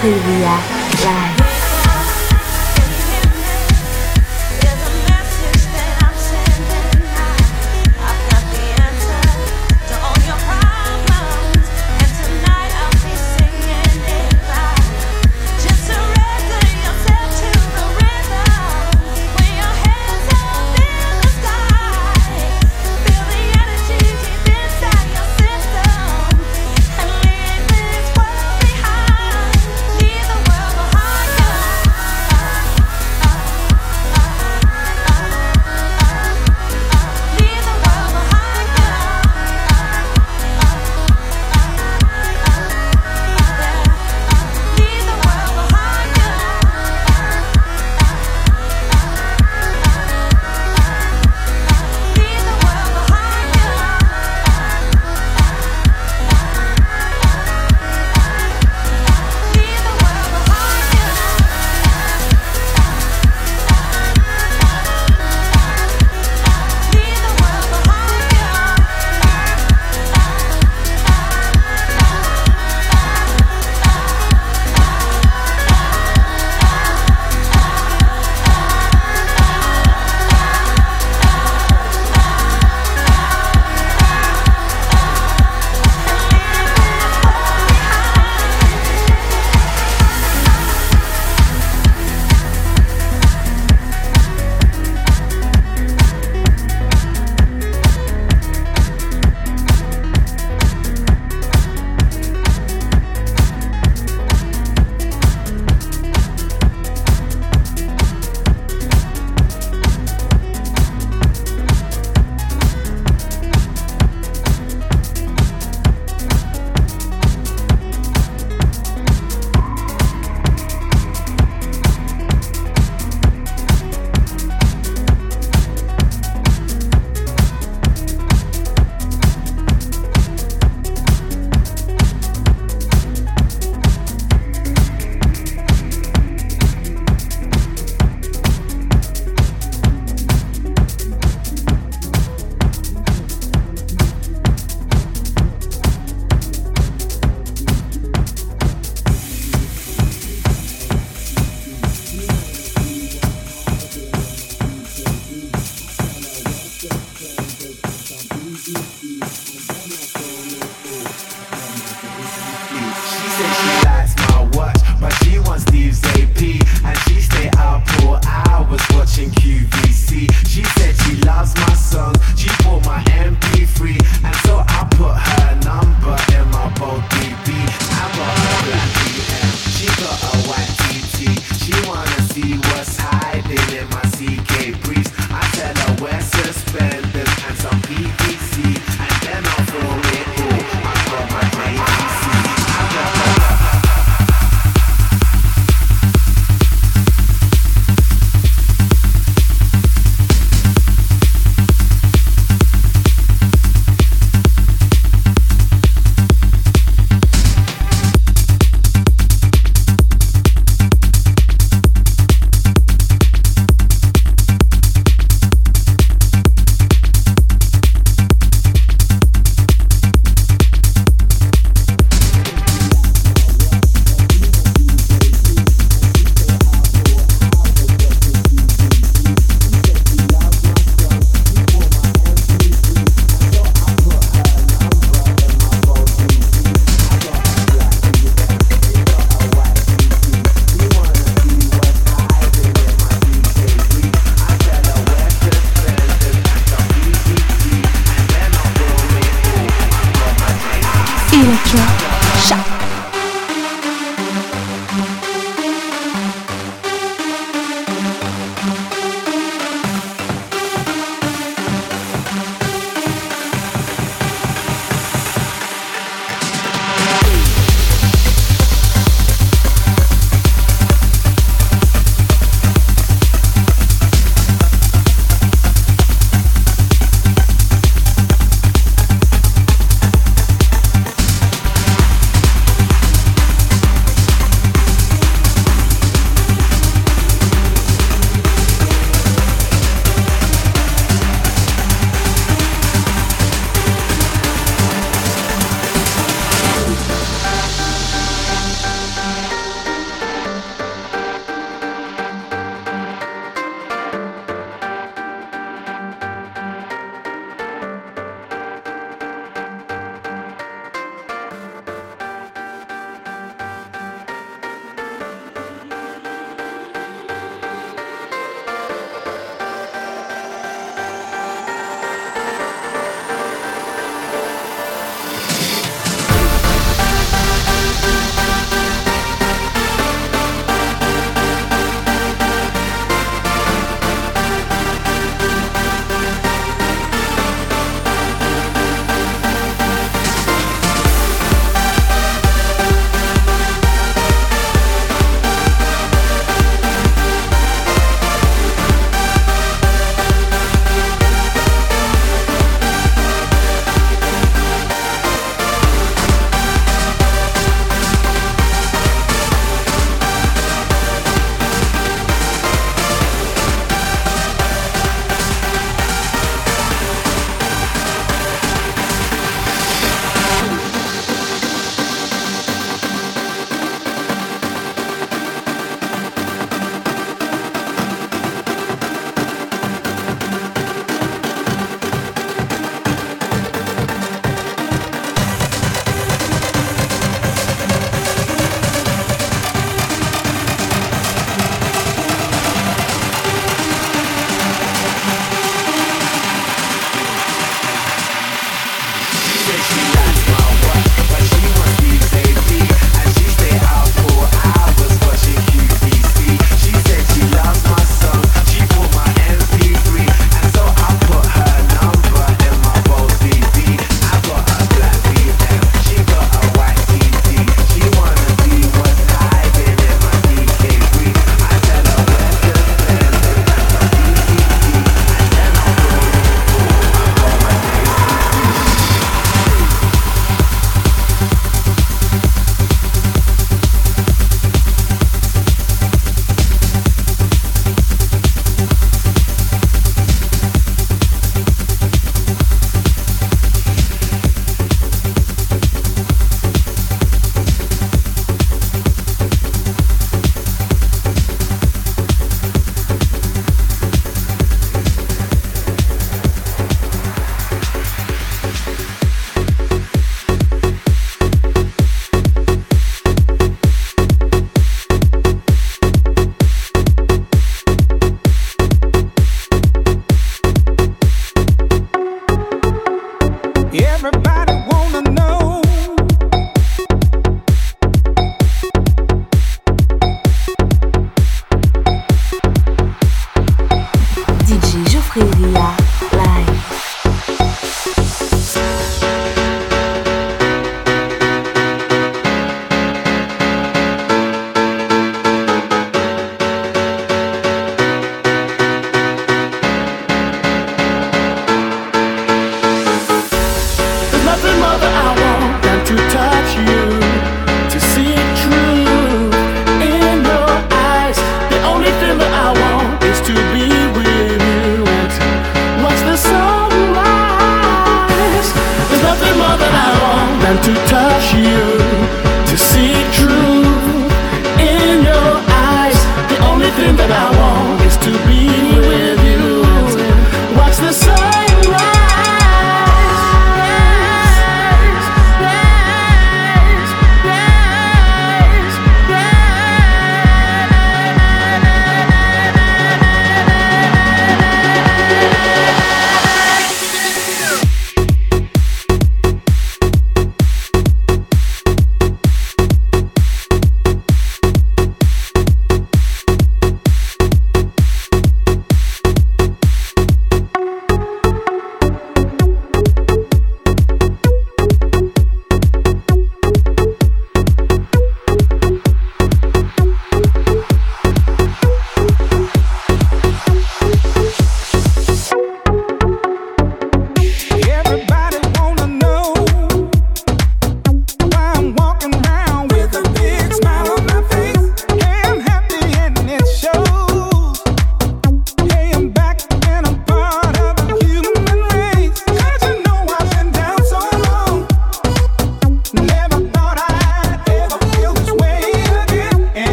可以无เ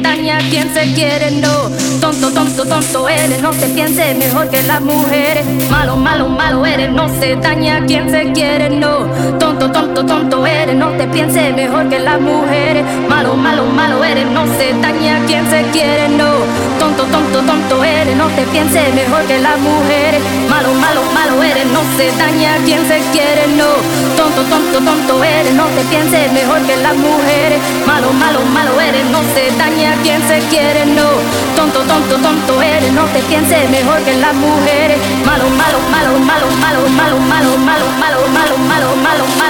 daña quien se quiere, no. Tonto, tonto, tonto eres, no te piense mejor que las mujeres. Malo, malo, malo eres, no se daña quien se quiere, no. Tonto, tonto, tonto eres, no te piense mejor que las mujeres. Malo, malo, malo eres, no se daña quien se quiere, no. Tonto, tonto, tonto eres, no te piense mejor que las mujeres. Malo, malo, malo eres, no se daña quien se quiere, no. Tonto, tonto, tonto eres, no te piense mejor que las mujeres. Malo, malo, malo eres, no se daña quien se quiere, no. Tonto, tonto, tonto eres, no te pienses mejor que las mujeres. Malo, malo, malo, malo, malo, malo, malo, malo, malo, malo, malo, malo, malo,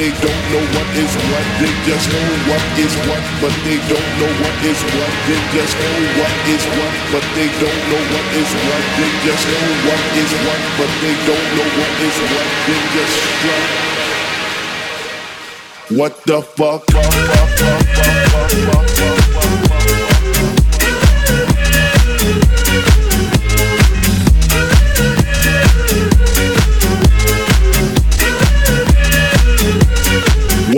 they don't know what is what. They just know what is what, but they don't know what is what. They just know what is what, but they don't know what is what. They just know what is what, but they don't know what is what. They just strut. What the fuck?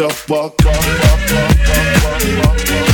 the fuck up. up, up, up